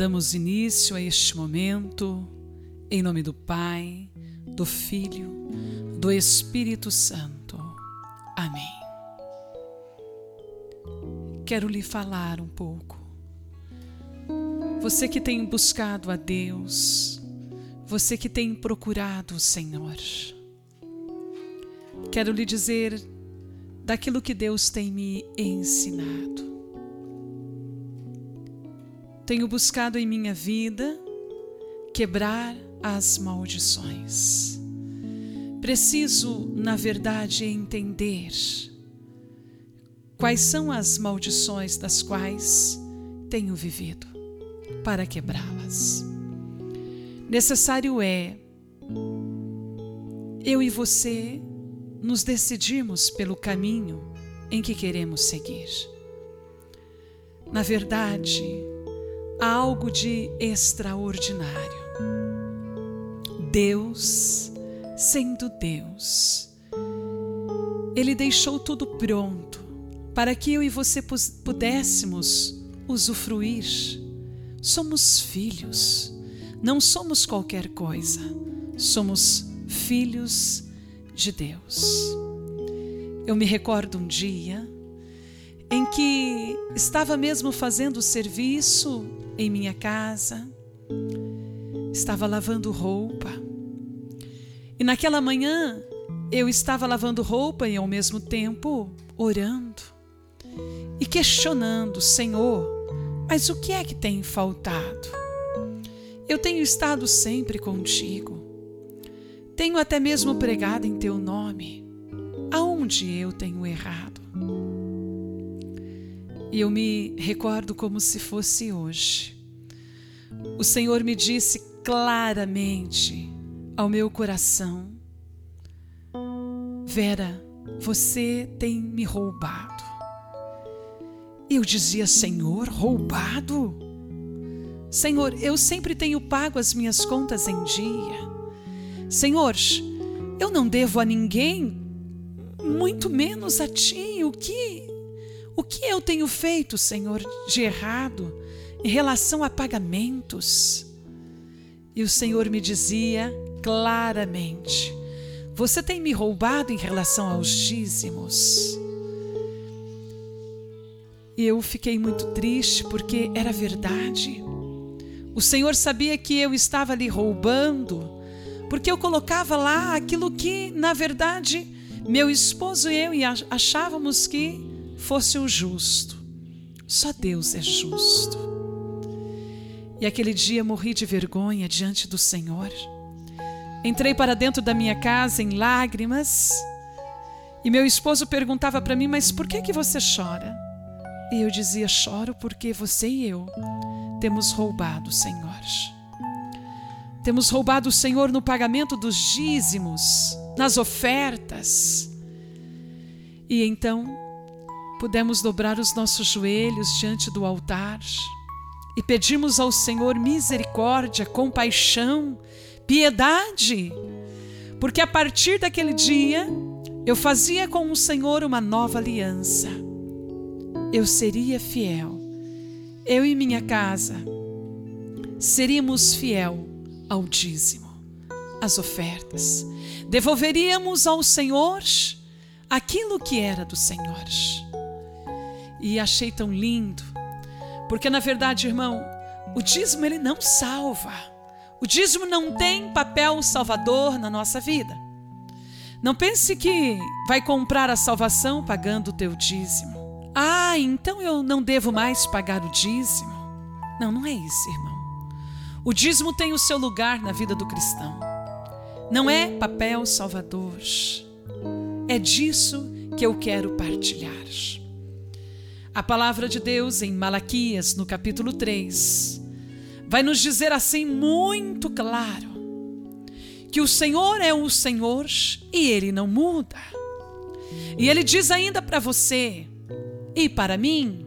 Damos início a este momento em nome do Pai, do Filho, do Espírito Santo. Amém. Quero lhe falar um pouco. Você que tem buscado a Deus, você que tem procurado o Senhor, quero lhe dizer daquilo que Deus tem me ensinado. Tenho buscado em minha vida quebrar as maldições. Preciso, na verdade, entender quais são as maldições das quais tenho vivido para quebrá-las. Necessário é eu e você nos decidirmos pelo caminho em que queremos seguir. Na verdade, algo de extraordinário. Deus, sendo Deus, Ele deixou tudo pronto para que eu e você pudéssemos usufruir. Somos filhos, não somos qualquer coisa, somos filhos de Deus. Eu me recordo um dia em que estava mesmo fazendo serviço em minha casa, estava lavando roupa. E naquela manhã eu estava lavando roupa e ao mesmo tempo orando e questionando, Senhor, mas o que é que tem faltado? Eu tenho estado sempre contigo. Tenho até mesmo pregado em teu nome. Aonde eu tenho errado? E eu me recordo como se fosse hoje. O Senhor me disse claramente ao meu coração: Vera, você tem me roubado. Eu dizia: Senhor, roubado? Senhor, eu sempre tenho pago as minhas contas em dia. Senhor, eu não devo a ninguém, muito menos a ti. O que o que eu tenho feito, Senhor, de errado em relação a pagamentos? E o Senhor me dizia claramente: Você tem me roubado em relação aos dízimos. E eu fiquei muito triste porque era verdade. O Senhor sabia que eu estava lhe roubando porque eu colocava lá aquilo que, na verdade, meu esposo e eu achávamos que fosse o justo. Só Deus é justo. E aquele dia morri de vergonha diante do Senhor. Entrei para dentro da minha casa em lágrimas. E meu esposo perguntava para mim: Mas por que, que você chora? E eu dizia: Choro porque você e eu temos roubado o Senhor. Temos roubado o Senhor no pagamento dos dízimos, nas ofertas. E então pudemos dobrar os nossos joelhos diante do altar e pedimos ao Senhor misericórdia, compaixão, piedade, porque a partir daquele dia eu fazia com o Senhor uma nova aliança. Eu seria fiel, eu e minha casa seríamos fiel ao dízimo, as ofertas. Devolveríamos ao Senhor aquilo que era do Senhor. E achei tão lindo, porque na verdade, irmão, o dízimo ele não salva. O dízimo não tem papel salvador na nossa vida. Não pense que vai comprar a salvação pagando o teu dízimo. Ah, então eu não devo mais pagar o dízimo. Não, não é isso, irmão. O dízimo tem o seu lugar na vida do cristão. Não é papel salvador. É disso que eu quero partilhar. A palavra de Deus em Malaquias, no capítulo 3, vai nos dizer assim muito claro que o Senhor é o Senhor e ele não muda. E ele diz ainda para você e para mim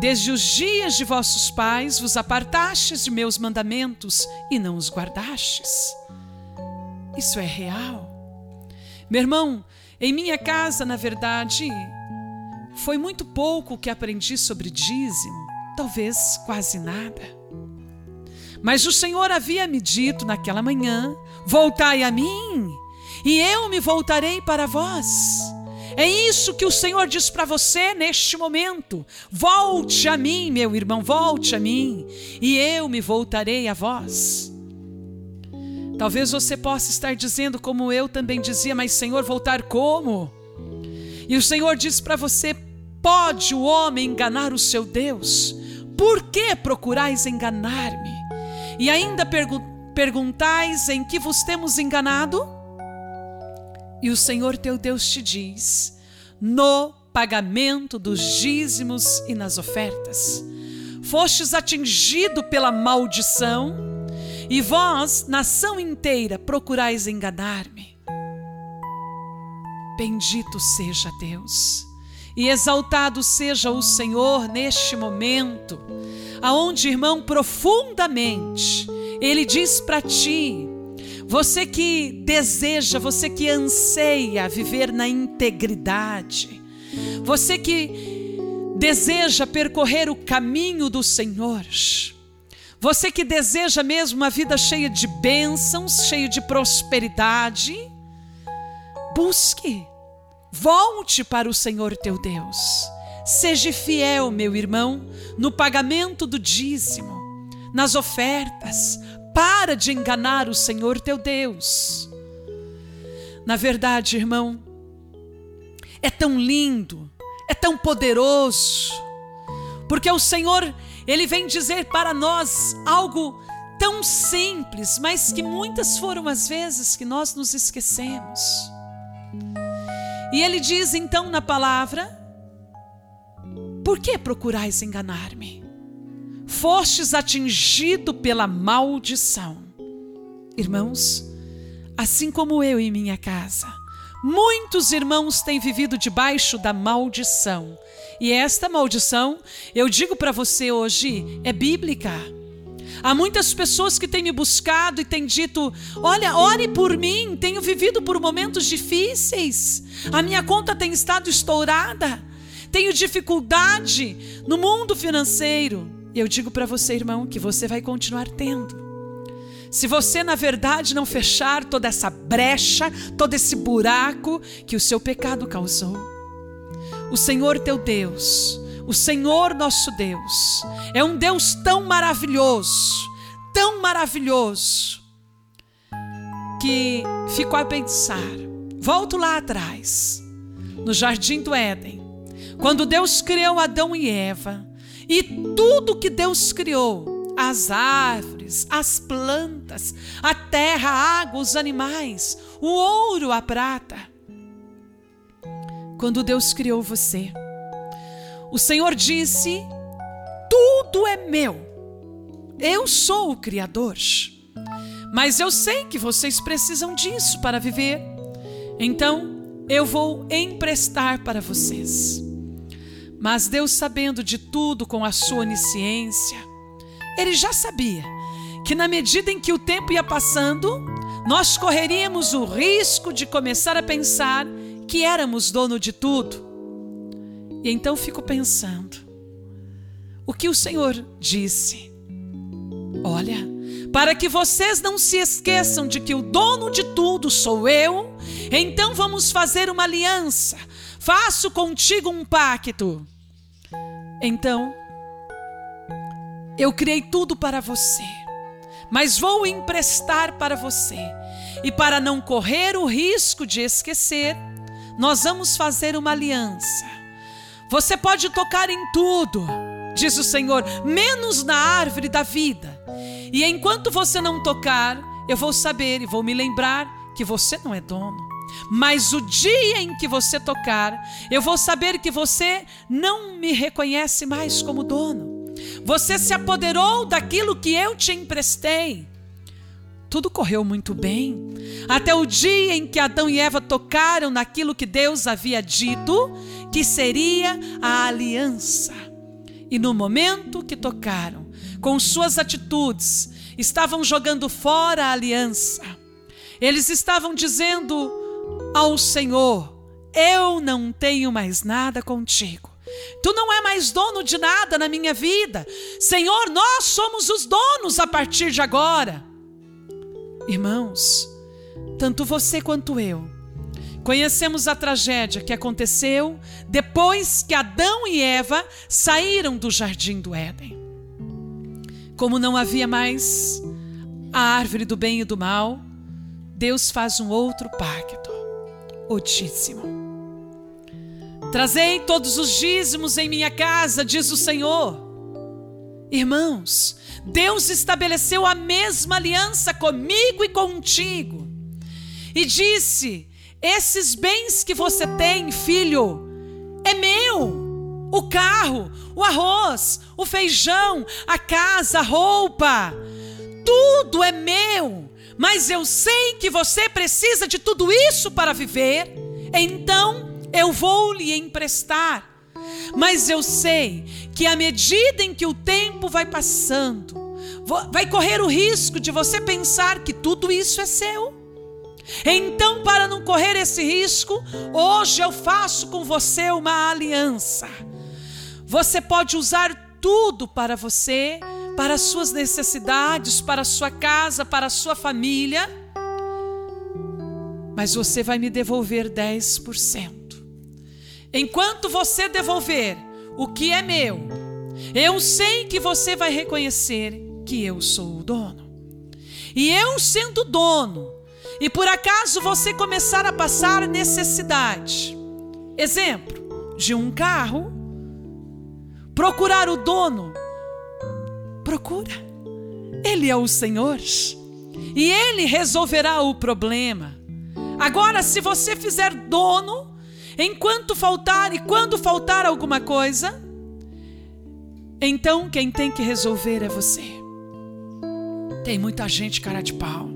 Desde os dias de vossos pais vos apartastes de meus mandamentos e não os guardastes. Isso é real. Meu irmão, em minha casa, na verdade, foi muito pouco que aprendi sobre dízimo, talvez quase nada. Mas o Senhor havia me dito naquela manhã: Voltai a mim, e eu me voltarei para vós. É isso que o Senhor diz para você neste momento. Volte a mim, meu irmão, volte a mim, e eu me voltarei a vós. Talvez você possa estar dizendo, como eu também dizia, mas Senhor, voltar como? E o Senhor diz para você: pode o homem enganar o seu Deus? Por que procurais enganar-me? E ainda pergu perguntais em que vos temos enganado? E o Senhor teu Deus te diz: no pagamento dos dízimos e nas ofertas. Fostes atingido pela maldição, e vós, nação inteira, procurais enganar-me. Bendito seja Deus, e exaltado seja o Senhor neste momento, aonde, irmão, profundamente, Ele diz para ti, você que deseja, você que anseia viver na integridade, você que deseja percorrer o caminho do Senhor, você que deseja mesmo uma vida cheia de bênçãos, cheia de prosperidade, busque, volte para o Senhor teu Deus. Seja fiel, meu irmão, no pagamento do dízimo, nas ofertas, para de enganar o Senhor teu Deus. Na verdade, irmão, é tão lindo, é tão poderoso, porque o Senhor, Ele vem dizer para nós algo tão simples, mas que muitas foram as vezes que nós nos esquecemos. E Ele diz então na palavra: Por que procurais enganar-me? fostes atingido pela maldição. Irmãos, assim como eu e minha casa, muitos irmãos têm vivido debaixo da maldição. E esta maldição, eu digo para você hoje, é bíblica. Há muitas pessoas que têm me buscado e têm dito: Olha, ore por mim, tenho vivido por momentos difíceis, a minha conta tem estado estourada, tenho dificuldade no mundo financeiro. E eu digo para você, irmão, que você vai continuar tendo. Se você, na verdade, não fechar toda essa brecha, todo esse buraco que o seu pecado causou. O Senhor teu Deus, o Senhor nosso Deus, é um Deus tão maravilhoso, tão maravilhoso, que ficou a pensar. Volto lá atrás, no jardim do Éden, quando Deus criou Adão e Eva, e tudo que Deus criou, as árvores, as plantas, a terra, a água, os animais, o ouro, a prata. Quando Deus criou você, o Senhor disse: Tudo é meu. Eu sou o Criador. Mas eu sei que vocês precisam disso para viver. Então, eu vou emprestar para vocês. Mas Deus, sabendo de tudo com a sua onisciência, ele já sabia que na medida em que o tempo ia passando, nós correríamos o risco de começar a pensar que éramos dono de tudo. E então fico pensando, o que o Senhor disse? Olha, para que vocês não se esqueçam de que o dono de tudo sou eu, então vamos fazer uma aliança faço contigo um pacto. Então, eu criei tudo para você, mas vou emprestar para você. E para não correr o risco de esquecer, nós vamos fazer uma aliança. Você pode tocar em tudo, diz o Senhor, menos na árvore da vida. E enquanto você não tocar, eu vou saber e vou me lembrar que você não é dono. Mas o dia em que você tocar, eu vou saber que você não me reconhece mais como dono. Você se apoderou daquilo que eu te emprestei. Tudo correu muito bem, até o dia em que Adão e Eva tocaram naquilo que Deus havia dito que seria a aliança. E no momento que tocaram, com suas atitudes, estavam jogando fora a aliança. Eles estavam dizendo: ao Senhor: Eu não tenho mais nada contigo. Tu não é mais dono de nada na minha vida. Senhor, nós somos os donos a partir de agora. Irmãos, tanto você quanto eu conhecemos a tragédia que aconteceu depois que Adão e Eva saíram do jardim do Éden. Como não havia mais a árvore do bem e do mal, Deus faz um outro pacto, o. Trazei todos os dízimos em minha casa, diz o Senhor. Irmãos, Deus estabeleceu a mesma aliança comigo e contigo. E disse: Esses bens que você tem, filho, é meu. O carro, o arroz, o feijão, a casa, a roupa, tudo é meu. Mas eu sei que você precisa de tudo isso para viver. Então, eu vou lhe emprestar. Mas eu sei que à medida em que o tempo vai passando, vai correr o risco de você pensar que tudo isso é seu. Então, para não correr esse risco, hoje eu faço com você uma aliança. Você pode usar tudo para você, para as suas necessidades, para sua casa, para sua família, mas você vai me devolver 10%. Enquanto você devolver o que é meu, eu sei que você vai reconhecer que eu sou o dono. E eu sendo dono, e por acaso você começar a passar necessidade, exemplo, de um carro, procurar o dono, procura. Ele é o Senhor e ele resolverá o problema. Agora, se você fizer dono, Enquanto faltar e quando faltar alguma coisa, então quem tem que resolver é você. Tem muita gente cara de pau.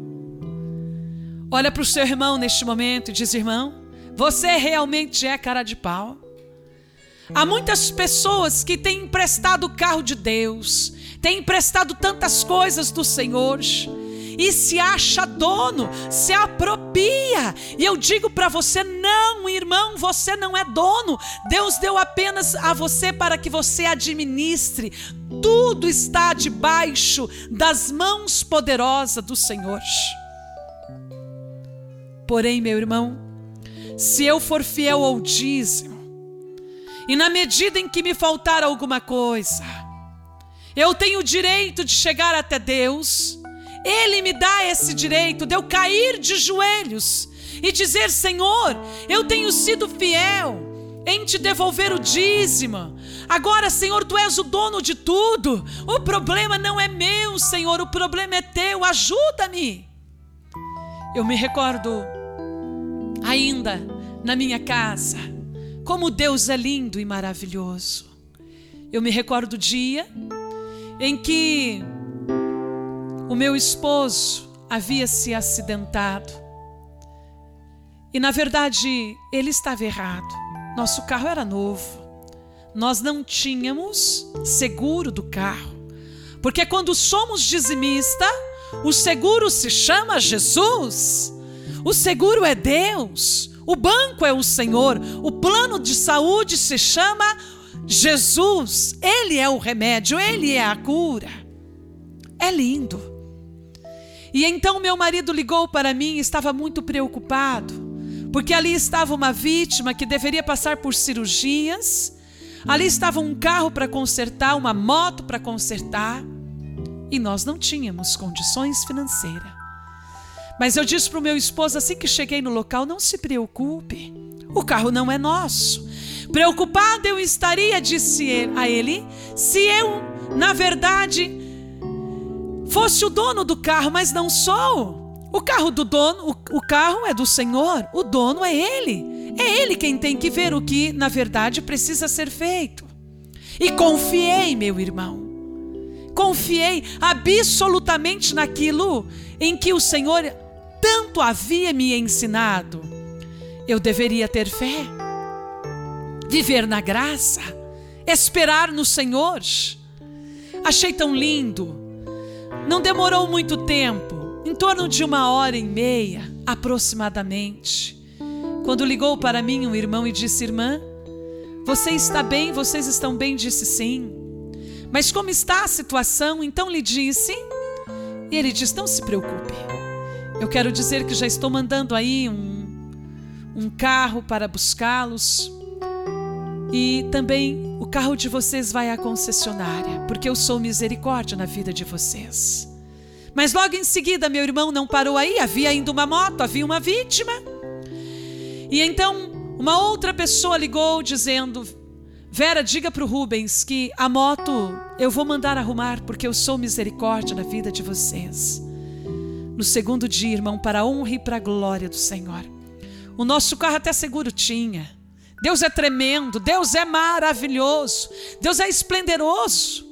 Olha para o seu irmão neste momento e diz: irmão, você realmente é cara de pau. Há muitas pessoas que têm emprestado o carro de Deus, têm emprestado tantas coisas do Senhor, e se acha dono, se apropria. E eu digo para você: não, irmão, você não é dono. Deus deu apenas a você para que você administre. Tudo está debaixo das mãos poderosas do Senhor. Porém, meu irmão, se eu for fiel ao dízimo, e na medida em que me faltar alguma coisa, eu tenho o direito de chegar até Deus ele me dá esse direito de eu cair de joelhos e dizer: Senhor, eu tenho sido fiel em te devolver o dízimo. Agora, Senhor, tu és o dono de tudo. O problema não é meu, Senhor, o problema é teu. Ajuda-me. Eu me recordo ainda na minha casa como Deus é lindo e maravilhoso. Eu me recordo o dia em que meu esposo havia se acidentado. E na verdade, ele estava errado. Nosso carro era novo. Nós não tínhamos seguro do carro. Porque quando somos dizimista, o seguro se chama Jesus. O seguro é Deus. O banco é o Senhor. O plano de saúde se chama Jesus. Ele é o remédio, ele é a cura. É lindo. E então meu marido ligou para mim e estava muito preocupado, porque ali estava uma vítima que deveria passar por cirurgias, ali estava um carro para consertar, uma moto para consertar, e nós não tínhamos condições financeiras. Mas eu disse para o meu esposo assim que cheguei no local: não se preocupe, o carro não é nosso. Preocupado eu estaria, disse a ele, se eu, na verdade, fosse o dono do carro, mas não sou. O carro do dono, o, o, carro é do Senhor, o dono é ele. É ele quem tem que ver o que, na verdade, precisa ser feito. E confiei, meu irmão. Confiei absolutamente naquilo em que o Senhor tanto havia me ensinado. Eu deveria ter fé, viver na graça, esperar no Senhor. Achei tão lindo não demorou muito tempo, em torno de uma hora e meia aproximadamente, quando ligou para mim um irmão e disse: Irmã, Você está bem? Vocês estão bem? Disse sim. Mas como está a situação? Então lhe disse. E ele disse: Não se preocupe. Eu quero dizer que já estou mandando aí um, um carro para buscá-los. E também carro de vocês vai à concessionária, porque eu sou misericórdia na vida de vocês. Mas logo em seguida, meu irmão não parou aí, havia ainda uma moto, havia uma vítima. E então uma outra pessoa ligou dizendo: Vera, diga para o Rubens que a moto eu vou mandar arrumar, porque eu sou misericórdia na vida de vocês. No segundo dia, irmão, para a honra e para a glória do Senhor. O nosso carro até seguro tinha. Deus é tremendo, Deus é maravilhoso, Deus é esplendoroso.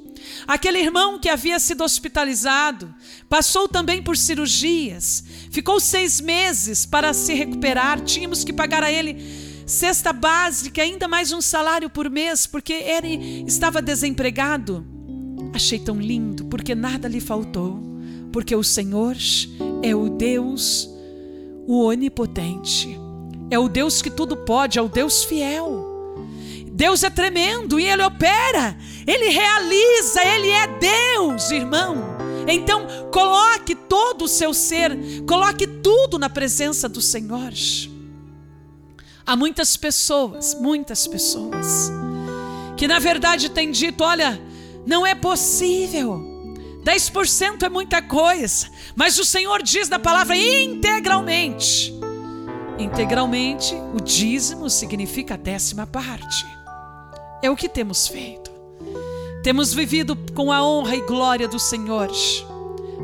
Aquele irmão que havia sido hospitalizado passou também por cirurgias, ficou seis meses para se recuperar. Tínhamos que pagar a ele cesta básica, ainda mais um salário por mês, porque ele estava desempregado. Achei tão lindo, porque nada lhe faltou, porque o Senhor é o Deus, o onipotente é o Deus que tudo pode, é o Deus fiel. Deus é tremendo e Ele opera, Ele realiza, Ele é Deus, irmão. Então, coloque todo o seu ser, coloque tudo na presença do Senhor. Há muitas pessoas, muitas pessoas, que na verdade têm dito: olha, não é possível. 10% é muita coisa, mas o Senhor diz na palavra integralmente Integralmente, o dízimo significa a décima parte. É o que temos feito. Temos vivido com a honra e glória do Senhor,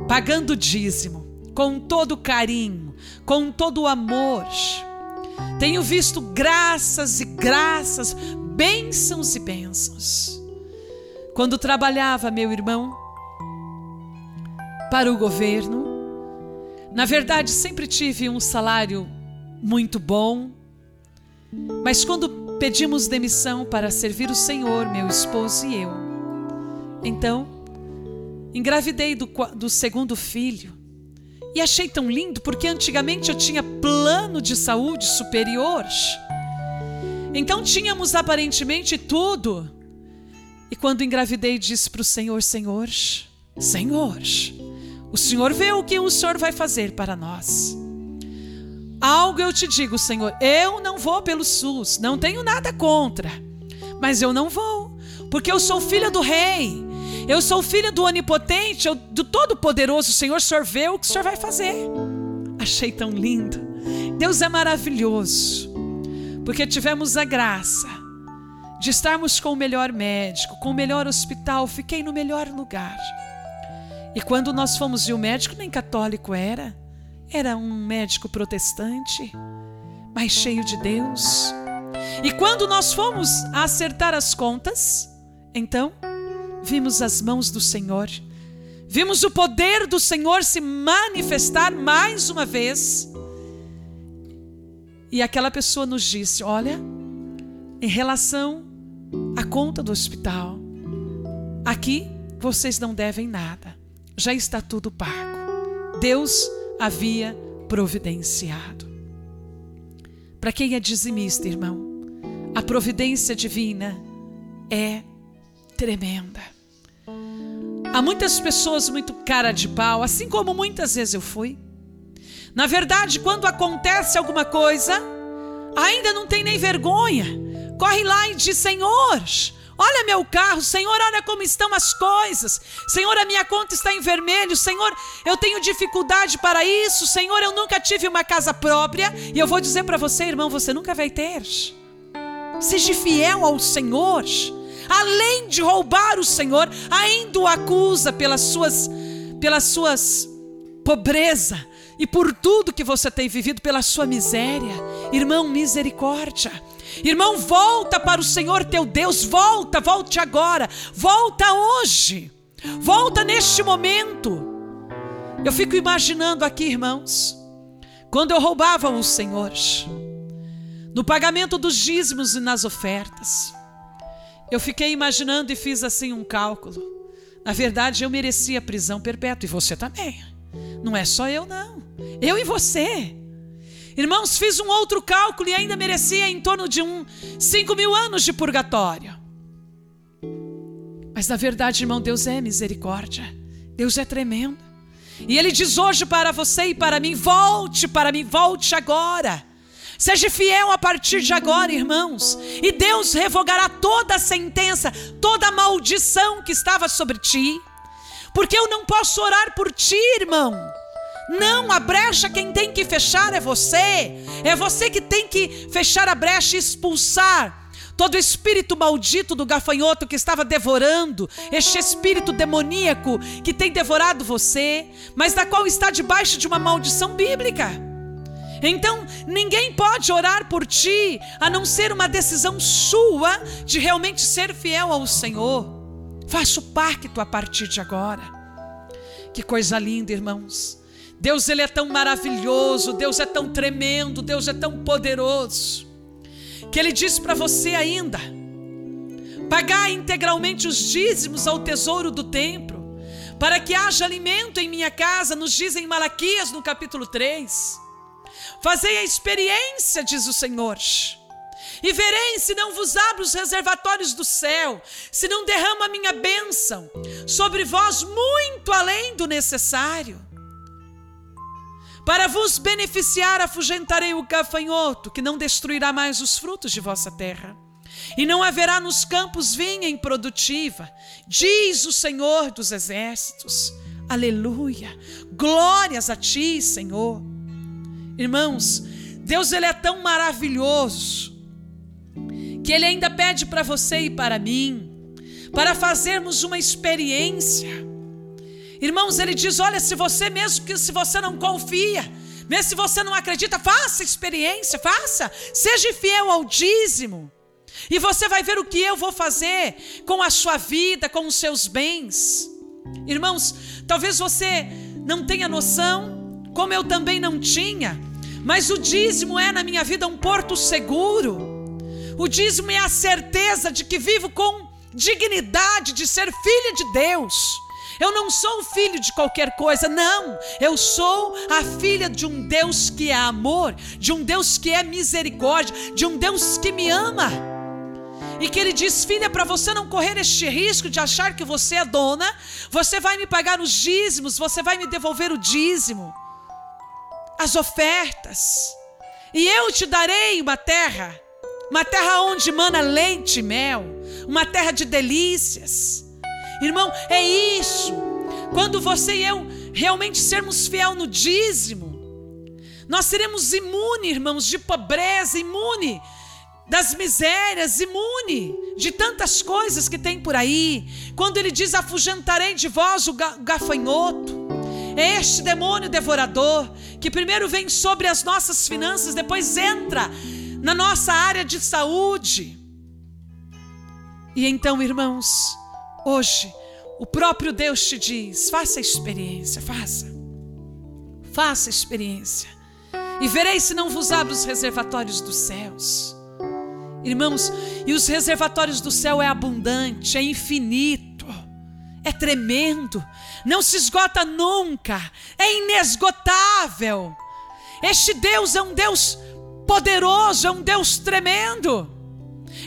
pagando o dízimo, com todo carinho, com todo amor. Tenho visto graças e graças, bênçãos e bênçãos. Quando trabalhava, meu irmão, para o governo, na verdade sempre tive um salário muito bom. Mas quando pedimos demissão para servir o Senhor, meu esposo e eu, então engravidei do, do segundo filho. E achei tão lindo porque antigamente eu tinha plano de saúde superior. Então tínhamos aparentemente tudo. E quando engravidei, disse para o Senhor: Senhor, Senhor, o Senhor vê o que o Senhor vai fazer para nós. Algo eu te digo, Senhor, eu não vou pelo SUS, não tenho nada contra, mas eu não vou, porque eu sou filha do Rei, eu sou filha do Onipotente, do Todo-Poderoso, Senhor, o Senhor vê o que o Senhor vai fazer. Achei tão lindo. Deus é maravilhoso, porque tivemos a graça de estarmos com o melhor médico, com o melhor hospital, fiquei no melhor lugar. E quando nós fomos e o médico nem católico era, era um médico protestante, mas cheio de Deus. E quando nós fomos acertar as contas, então vimos as mãos do Senhor, vimos o poder do Senhor se manifestar mais uma vez. E aquela pessoa nos disse: Olha, em relação à conta do hospital, aqui vocês não devem nada, já está tudo pago. Deus havia providenciado. Para quem é dizimista, irmão, a providência divina é tremenda. Há muitas pessoas muito cara de pau, assim como muitas vezes eu fui. Na verdade, quando acontece alguma coisa, ainda não tem nem vergonha. Corre lá e diz: Senhor, Olha meu carro, Senhor, olha como estão as coisas. Senhor, a minha conta está em vermelho. Senhor, eu tenho dificuldade para isso. Senhor, eu nunca tive uma casa própria. E eu vou dizer para você, irmão, você nunca vai ter. Seja fiel ao Senhor. Além de roubar o Senhor, ainda o acusa pelas suas, pelas suas pobreza e por tudo que você tem vivido, pela sua miséria. Irmão, misericórdia. Irmão, volta para o Senhor teu Deus, volta, volte agora, volta hoje, volta neste momento. Eu fico imaginando aqui, irmãos, quando eu roubava o Senhor, no pagamento dos dízimos e nas ofertas, eu fiquei imaginando e fiz assim um cálculo. Na verdade, eu merecia prisão perpétua e você também. Não é só eu, não. Eu e você. Irmãos, fiz um outro cálculo e ainda merecia em torno de um cinco mil anos de purgatório. Mas na verdade, irmão, Deus é misericórdia. Deus é tremendo. E Ele diz hoje para você e para mim: volte para mim, volte agora. Seja fiel a partir de agora, irmãos, e Deus revogará toda a sentença, toda a maldição que estava sobre ti. Porque eu não posso orar por ti, irmão. Não, a brecha quem tem que fechar é você. É você que tem que fechar a brecha e expulsar todo espírito maldito do gafanhoto que estava devorando, este espírito demoníaco que tem devorado você, mas da qual está debaixo de uma maldição bíblica. Então, ninguém pode orar por ti a não ser uma decisão sua de realmente ser fiel ao Senhor. Faça o pacto a partir de agora. Que coisa linda, irmãos. Deus ele é tão maravilhoso, Deus é tão tremendo, Deus é tão poderoso, que ele diz para você ainda: pagar integralmente os dízimos ao tesouro do templo, para que haja alimento em minha casa, nos diz em Malaquias no capítulo 3. Fazei a experiência, diz o Senhor. E verei se não vos abro os reservatórios do céu, se não derramo a minha bênção sobre vós muito além do necessário. Para vos beneficiar, afugentarei o gafanhoto, que não destruirá mais os frutos de vossa terra. E não haverá nos campos vinha improdutiva, diz o Senhor dos exércitos. Aleluia! Glórias a ti, Senhor. Irmãos, Deus ele é tão maravilhoso que ele ainda pede para você e para mim para fazermos uma experiência Irmãos, ele diz: olha, se você mesmo que se você não confia, mesmo se você não acredita, faça experiência, faça, seja fiel ao dízimo. E você vai ver o que eu vou fazer com a sua vida, com os seus bens. Irmãos, talvez você não tenha noção, como eu também não tinha, mas o dízimo é na minha vida um porto seguro. O dízimo é a certeza de que vivo com dignidade de ser filha de Deus. Eu não sou filho de qualquer coisa, não. Eu sou a filha de um Deus que é amor, de um Deus que é misericórdia, de um Deus que me ama. E que ele diz: Filha, para você não correr este risco de achar que você é dona, você vai me pagar os dízimos, você vai me devolver o dízimo, as ofertas, e eu te darei uma terra, uma terra onde mana leite e mel, uma terra de delícias. Irmão, é isso. Quando você e eu realmente sermos fiel no dízimo, nós seremos imune, irmãos, de pobreza, imune das misérias, imune de tantas coisas que tem por aí. Quando ele diz: Afugentarei de vós o gafanhoto. É este demônio devorador que primeiro vem sobre as nossas finanças, depois entra na nossa área de saúde. E então, irmãos, Hoje, o próprio Deus te diz: faça a experiência, faça. Faça a experiência. E verei se não vos abro os reservatórios dos céus. Irmãos, e os reservatórios do céu é abundante, é infinito, é tremendo, não se esgota nunca, é inesgotável. Este Deus é um Deus poderoso, é um Deus tremendo,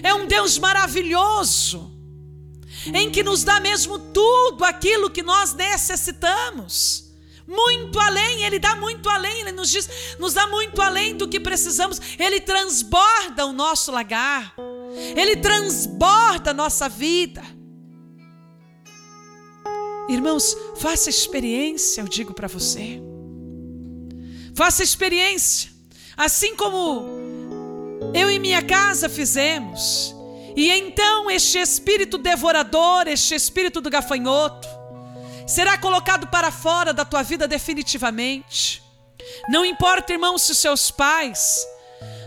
é um Deus maravilhoso em que nos dá mesmo tudo aquilo que nós necessitamos. Muito além, Ele dá muito além, Ele nos diz, nos dá muito além do que precisamos, Ele transborda o nosso lagar, Ele transborda a nossa vida. Irmãos, faça experiência, eu digo para você. Faça experiência, assim como eu e minha casa fizemos. E então este espírito devorador, este espírito do gafanhoto, será colocado para fora da tua vida definitivamente. Não importa, irmãos, se seus pais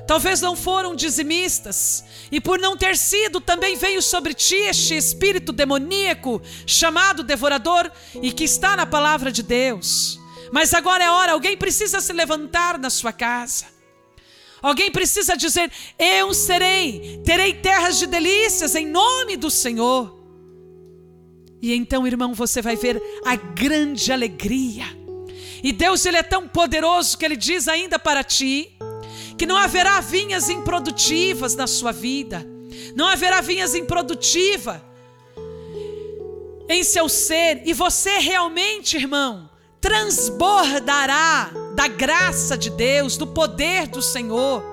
talvez não foram dizimistas, e por não ter sido, também veio sobre ti este espírito demoníaco chamado devorador e que está na palavra de Deus. Mas agora é hora, alguém precisa se levantar na sua casa Alguém precisa dizer: Eu serei, terei terras de delícias em nome do Senhor. E então, irmão, você vai ver a grande alegria. E Deus ele é tão poderoso que ele diz ainda para ti: que não haverá vinhas improdutivas na sua vida, não haverá vinhas improdutivas em seu ser, e você realmente, irmão, transbordará da graça de Deus, do poder do Senhor.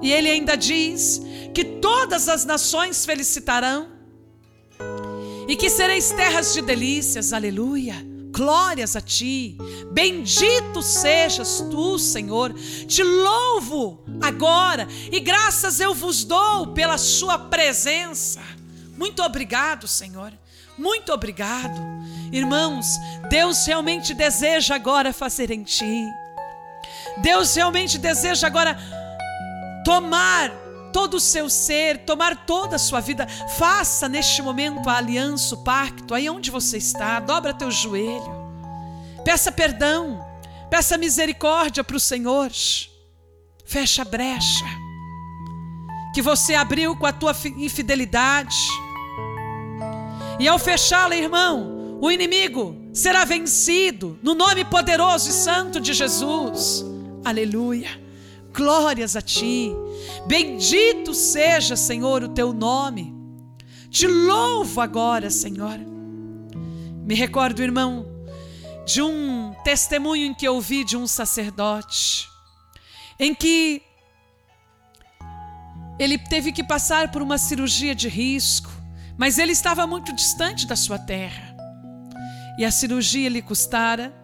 E ele ainda diz que todas as nações felicitarão e que sereis terras de delícias, aleluia. Glórias a ti, bendito sejas tu, Senhor. Te louvo agora e graças eu vos dou pela Sua presença. Muito obrigado, Senhor. Muito obrigado. Irmãos, Deus realmente deseja agora fazer em ti. Deus realmente deseja agora tomar todo o seu ser, tomar toda a sua vida. Faça neste momento a aliança, o pacto, aí onde você está, dobra teu joelho. Peça perdão, peça misericórdia para o Senhor. Fecha a brecha que você abriu com a tua infidelidade. E ao fechá-la, irmão, o inimigo será vencido no nome poderoso e santo de Jesus. Aleluia. Glórias a ti. Bendito seja, Senhor, o teu nome. Te louvo agora, Senhor. Me recordo, irmão, de um testemunho em que eu ouvi de um sacerdote, em que ele teve que passar por uma cirurgia de risco, mas ele estava muito distante da sua terra. E a cirurgia lhe custara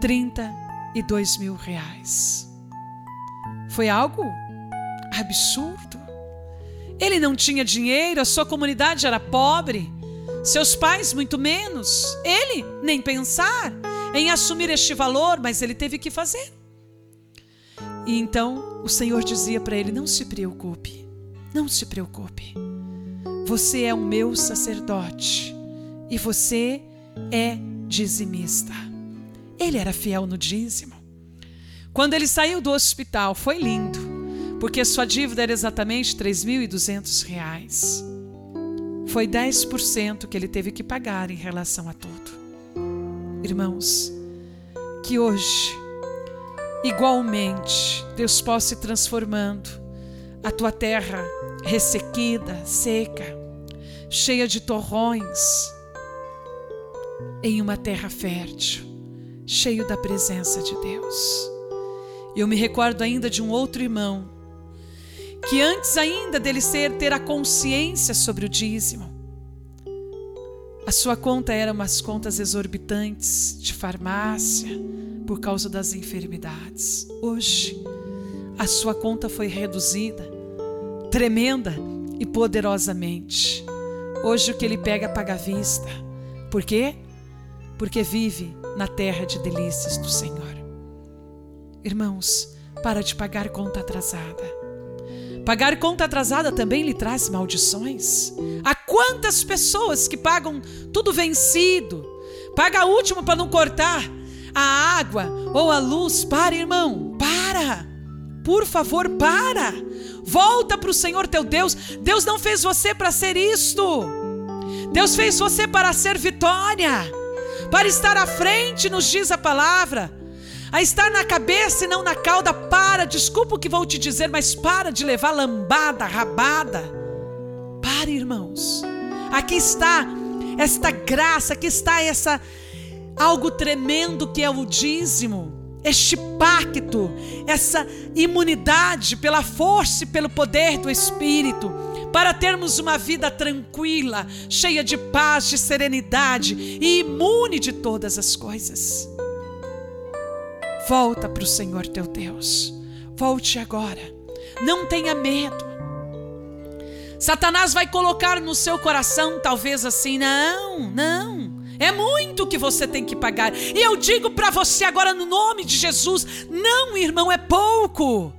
30 e dois mil reais. Foi algo absurdo. Ele não tinha dinheiro, a sua comunidade era pobre, seus pais muito menos. Ele nem pensar em assumir este valor, mas ele teve que fazer. E então o Senhor dizia para ele: Não se preocupe, não se preocupe. Você é o meu sacerdote e você é dizimista. Ele era fiel no dízimo. Quando ele saiu do hospital, foi lindo, porque sua dívida era exatamente R$ 3.200. Foi 10% que ele teve que pagar em relação a tudo. Irmãos, que hoje, igualmente, Deus possa ir transformando a tua terra ressequida, seca, cheia de torrões, em uma terra fértil cheio da presença de Deus. Eu me recordo ainda de um outro irmão que antes ainda dele ser ter a consciência sobre o dízimo, a sua conta era umas contas exorbitantes de farmácia por causa das enfermidades. Hoje, a sua conta foi reduzida, tremenda e poderosamente. Hoje o que ele pega paga à vista. Por quê? Porque vive na terra de delícias do Senhor. Irmãos, para de pagar conta atrasada. Pagar conta atrasada também lhe traz maldições. Há quantas pessoas que pagam tudo vencido, paga o último para não cortar a água ou a luz. Para, irmão, para. Por favor, para. Volta para o Senhor teu Deus. Deus não fez você para ser isto. Deus fez você para ser vitória para estar à frente, nos diz a palavra, a estar na cabeça e não na cauda. Para, desculpa o que vou te dizer, mas para de levar lambada, rabada. Para, irmãos. Aqui está esta graça, aqui está essa algo tremendo que é o dízimo este pacto, essa imunidade pela força e pelo poder do Espírito, para termos uma vida tranquila, cheia de paz, de serenidade e imune de todas as coisas. Volta para o Senhor teu Deus, volte agora, não tenha medo. Satanás vai colocar no seu coração, talvez assim, não, não. É muito que você tem que pagar. E eu digo para você agora, no nome de Jesus: não, irmão, é pouco.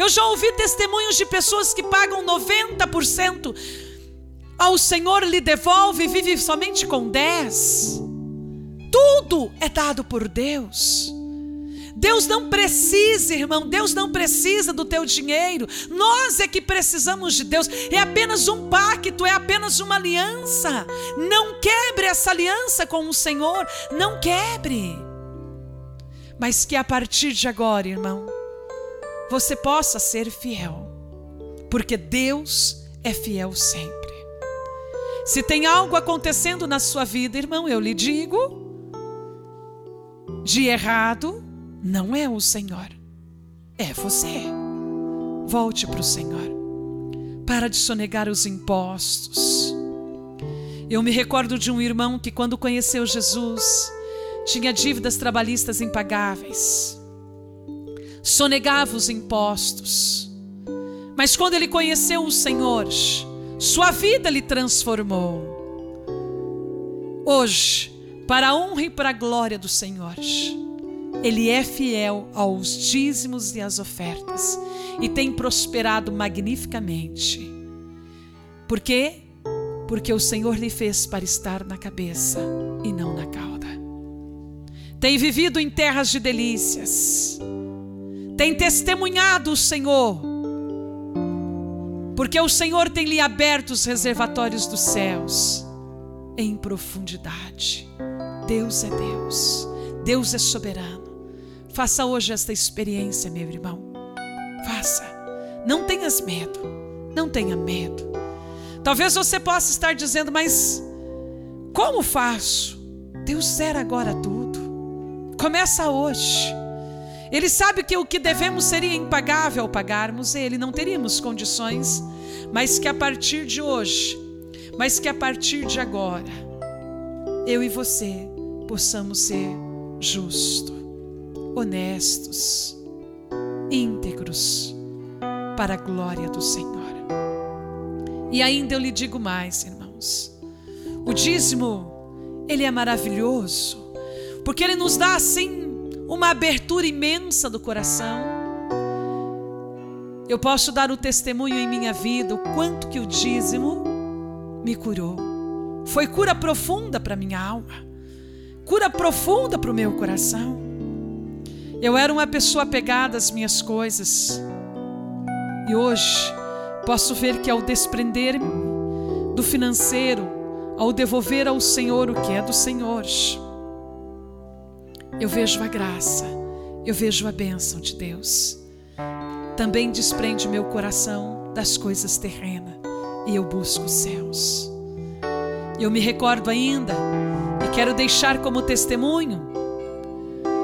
Eu já ouvi testemunhos de pessoas que pagam 90%, ao Senhor lhe devolve e vive somente com 10%. Tudo é dado por Deus. Deus não precisa, irmão, Deus não precisa do teu dinheiro. Nós é que precisamos de Deus. É apenas um pacto, é apenas uma aliança. Não quebre essa aliança com o Senhor, não quebre. mas que a partir de agora, irmão, você possa ser fiel, porque Deus é fiel sempre. Se tem algo acontecendo na sua vida, irmão, eu lhe digo, de errado não é o Senhor, é você. Volte para o Senhor. Para de sonegar os impostos. Eu me recordo de um irmão que, quando conheceu Jesus, tinha dívidas trabalhistas impagáveis, sonegava os impostos. Mas quando ele conheceu o Senhor, sua vida lhe transformou. Hoje, para a honra e para a glória do Senhor, ele é fiel aos dízimos e às ofertas e tem prosperado magnificamente. Por quê? Porque o Senhor lhe fez para estar na cabeça e não na cauda. Tem vivido em terras de delícias. Tem testemunhado o Senhor. Porque o Senhor tem lhe aberto os reservatórios dos céus em profundidade. Deus é Deus. Deus é soberano. Faça hoje esta experiência, meu irmão. Faça. Não tenhas medo. Não tenha medo. Talvez você possa estar dizendo, mas como faço? Deus zera agora tudo. Começa hoje. Ele sabe que o que devemos seria impagável pagarmos ele, não teríamos condições, mas que a partir de hoje, mas que a partir de agora, eu e você possamos ser justos honestos, íntegros, para a glória do Senhor. E ainda eu lhe digo mais, irmãos: o dízimo, ele é maravilhoso, porque ele nos dá assim uma abertura imensa do coração. Eu posso dar o testemunho em minha vida o quanto que o dízimo me curou. Foi cura profunda para minha alma, cura profunda para o meu coração. Eu era uma pessoa apegada às minhas coisas. E hoje posso ver que ao desprender-me do financeiro, ao devolver ao Senhor o que é do Senhor, eu vejo a graça, eu vejo a bênção de Deus. Também desprende meu coração das coisas terrenas e eu busco os céus. Eu me recordo ainda e quero deixar como testemunho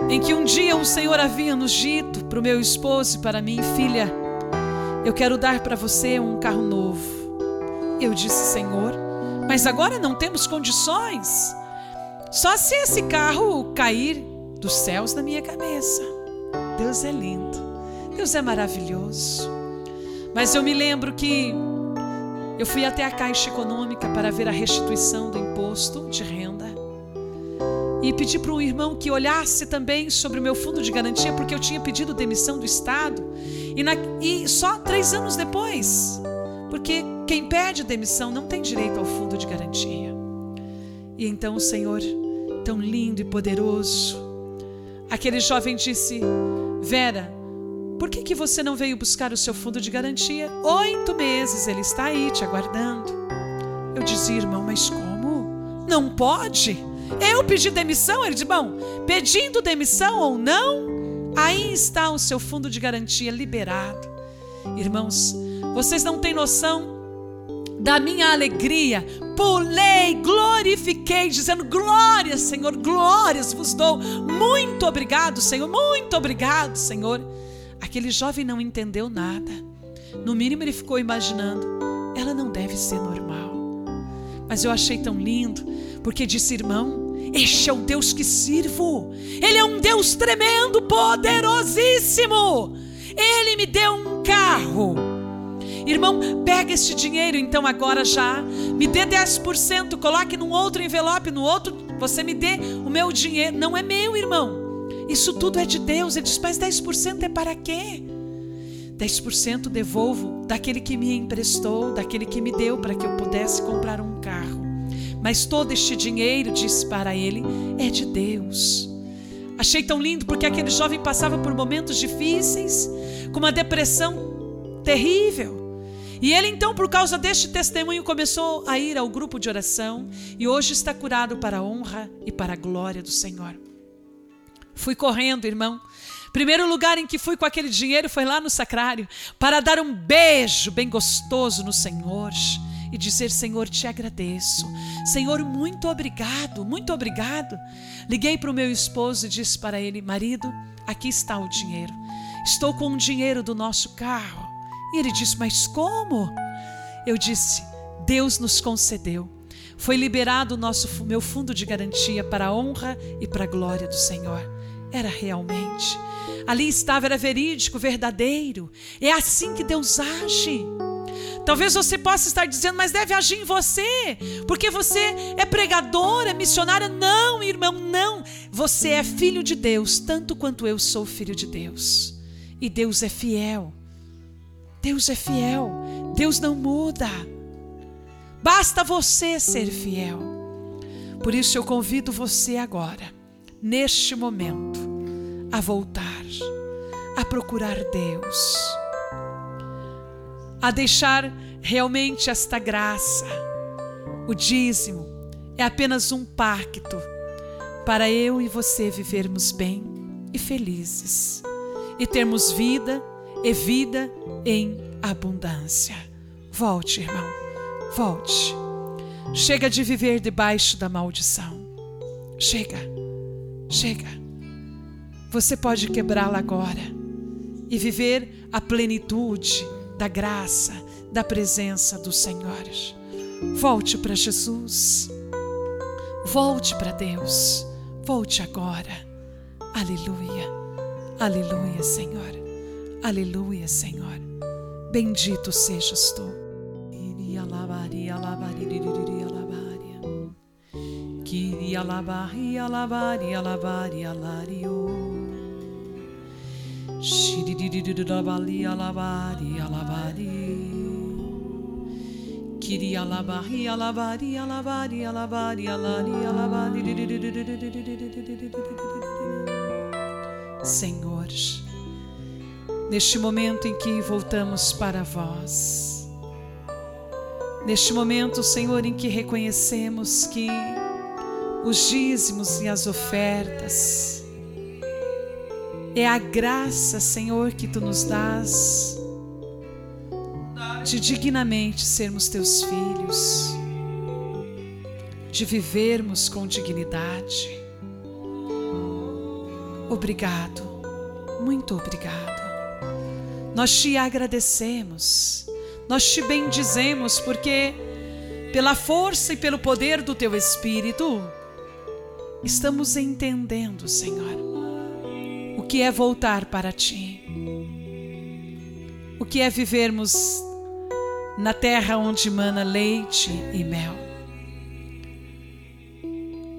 em que um dia o Senhor havia nos dito para o meu esposo e para mim, filha, eu quero dar para você um carro novo. Eu disse, Senhor, mas agora não temos condições. Só se esse carro cair dos céus na minha cabeça. Deus é lindo, Deus é maravilhoso. Mas eu me lembro que eu fui até a Caixa Econômica para ver a restituição do imposto de renda e pedi para um irmão que olhasse também sobre o meu fundo de garantia, porque eu tinha pedido demissão do Estado. E, na, e só três anos depois, porque quem pede demissão não tem direito ao fundo de garantia. E então o Senhor, tão lindo e poderoso, aquele jovem disse: Vera, por que, que você não veio buscar o seu fundo de garantia? Oito meses ele está aí te aguardando. Eu dizia, irmão, mas como? Não pode? Eu pedi demissão? Ele disse: Bom, pedindo demissão ou não, aí está o seu fundo de garantia liberado. Irmãos, vocês não têm noção da minha alegria. Pulei, glorifiquei, dizendo: Glórias, Senhor, glórias vos dou. Muito obrigado, Senhor, muito obrigado, Senhor. Aquele jovem não entendeu nada. No mínimo, ele ficou imaginando: ela não deve ser normal. Mas eu achei tão lindo porque disse, irmão, este é o Deus que sirvo. Ele é um Deus tremendo, poderosíssimo. Ele me deu um carro. Irmão, pega este dinheiro então agora já, me dê 10%, coloque num outro envelope, no outro, você me dê o meu dinheiro. Não é meu, irmão. Isso tudo é de Deus. Ele diz, mas 10% é para quê? 10% devolvo daquele que me emprestou, daquele que me deu para que eu pudesse comprar um carro. Mas todo este dinheiro, disse para ele, é de Deus. Achei tão lindo porque aquele jovem passava por momentos difíceis, com uma depressão terrível. E ele então, por causa deste testemunho, começou a ir ao grupo de oração e hoje está curado para a honra e para a glória do Senhor. Fui correndo, irmão. Primeiro lugar em que fui com aquele dinheiro foi lá no sacrário, para dar um beijo bem gostoso no Senhor e dizer: Senhor, te agradeço. Senhor, muito obrigado, muito obrigado. Liguei para o meu esposo e disse para ele: Marido, aqui está o dinheiro. Estou com o dinheiro do nosso carro. E ele disse: Mas como? Eu disse: Deus nos concedeu. Foi liberado o nosso meu fundo de garantia para a honra e para a glória do Senhor. Era realmente. Ali estava, era verídico, verdadeiro. É assim que Deus age. Talvez você possa estar dizendo, mas deve agir em você, porque você é pregadora, missionária. Não, irmão, não. Você é filho de Deus, tanto quanto eu sou filho de Deus. E Deus é fiel. Deus é fiel. Deus não muda. Basta você ser fiel. Por isso eu convido você agora, neste momento, a voltar, a procurar Deus, a deixar realmente esta graça. O dízimo é apenas um pacto para eu e você vivermos bem e felizes e termos vida e vida em abundância. Volte, irmão, volte. Chega de viver debaixo da maldição. Chega, chega. Você pode quebrá-la agora e viver a plenitude da graça, da presença do Senhor. Volte para Jesus. Volte para Deus. Volte agora. Aleluia. Aleluia, Senhor. Aleluia, Senhor. Bendito sejas tu. Queria lavar, lavar, lavar, lavar, Shiriririrabalia lavaria lavaria. Queria lavaria lavaria lavaria lavaria laria lavaria. Senhor, neste momento em que voltamos para vós, neste momento, Senhor, em que reconhecemos que os dízimos e as ofertas, é a graça, Senhor, que tu nos dás de dignamente sermos teus filhos, de vivermos com dignidade. Obrigado, muito obrigado. Nós te agradecemos, nós te bendizemos, porque pela força e pelo poder do teu Espírito, estamos entendendo, Senhor o que é voltar para ti, o que é vivermos na terra onde mana leite e mel.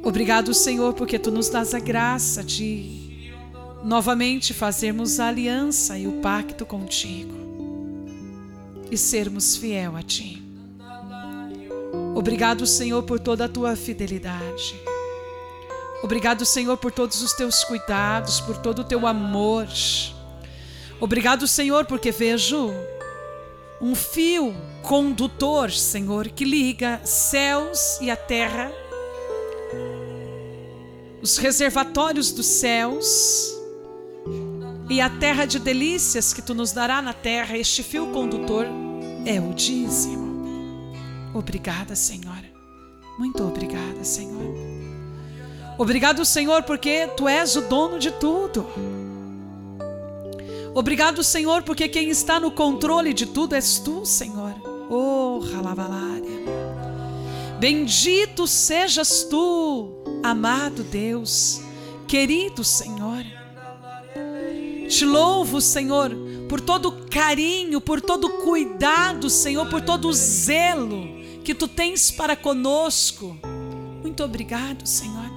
Obrigado, Senhor, porque tu nos dás a graça de novamente fazermos a aliança e o pacto contigo e sermos fiel a ti. Obrigado, Senhor, por toda a tua fidelidade. Obrigado, Senhor, por todos os teus cuidados, por todo o teu amor. Obrigado, Senhor, porque vejo um fio condutor, Senhor, que liga céus e a terra, os reservatórios dos céus e a terra de delícias que tu nos dará na terra. Este fio condutor é o dízimo. Obrigada, Senhor. Muito obrigada, Senhor. Obrigado, Senhor, porque tu és o dono de tudo. Obrigado, Senhor, porque quem está no controle de tudo és tu, Senhor. Oh, Ralavalária. Bendito sejas tu, amado Deus, querido Senhor. Te louvo, Senhor, por todo o carinho, por todo o cuidado, Senhor, por todo o zelo que tu tens para conosco. Muito obrigado, Senhor.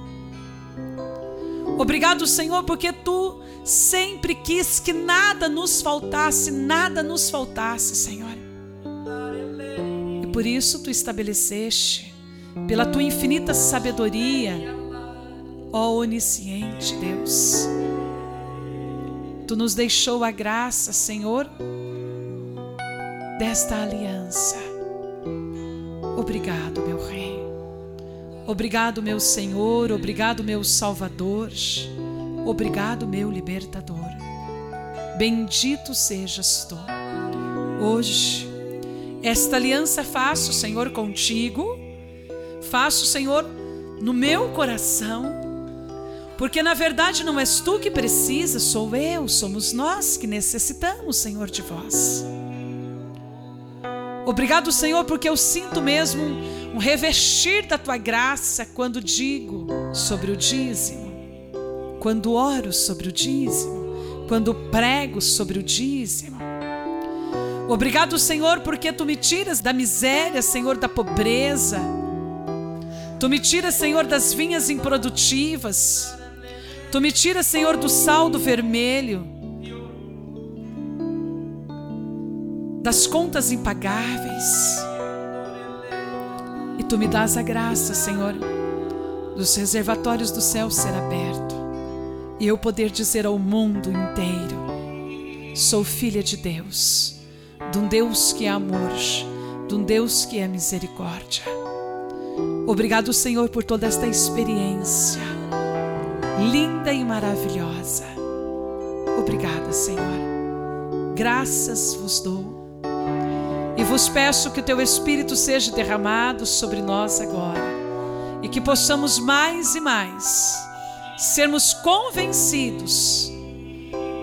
Obrigado, Senhor, porque tu sempre quis que nada nos faltasse, nada nos faltasse, Senhor. E por isso tu estabeleceste, pela tua infinita sabedoria, ó onisciente Deus, tu nos deixou a graça, Senhor, desta aliança. Obrigado, meu Rei. Obrigado, meu Senhor, obrigado, meu Salvador. Obrigado, meu libertador. Bendito sejas tu. Hoje, esta aliança faço, Senhor, contigo, faço, Senhor, no meu coração, porque na verdade não és tu que precisa, sou eu, somos nós que necessitamos, Senhor, de vós. Obrigado, Senhor, porque eu sinto mesmo um revestir da tua graça quando digo sobre o dízimo, quando oro sobre o dízimo, quando prego sobre o dízimo. Obrigado, Senhor, porque tu me tiras da miséria, Senhor, da pobreza. Tu me tiras, Senhor, das vinhas improdutivas. Tu me tiras, Senhor, do saldo vermelho. das contas impagáveis. E tu me dás a graça, Senhor, dos reservatórios do céu ser aberto e eu poder dizer ao mundo inteiro: sou filha de Deus, de um Deus que é amor, de um Deus que é misericórdia. Obrigado, Senhor, por toda esta experiência linda e maravilhosa. Obrigada, Senhor. Graças vos dou e vos peço que o teu Espírito seja derramado sobre nós agora e que possamos mais e mais sermos convencidos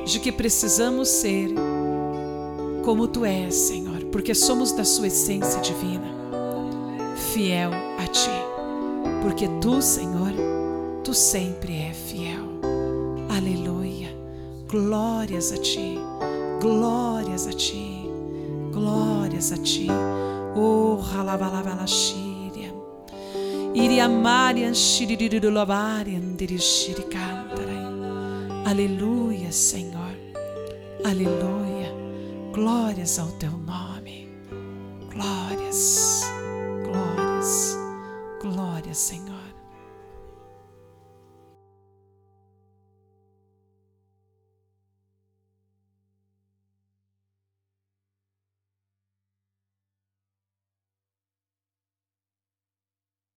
de que precisamos ser como tu és, Senhor, porque somos da sua essência divina, fiel a ti, porque tu, Senhor, tu sempre é fiel. Aleluia. Glórias a ti. Glórias a ti. Glórias a ti. Oh, halabalabalashíria. Iriamarian shiririrulabarian dirishirikantarai. Aleluia, Senhor. Aleluia. Glórias ao teu nome. Glórias. Glórias. Glórias, Senhor.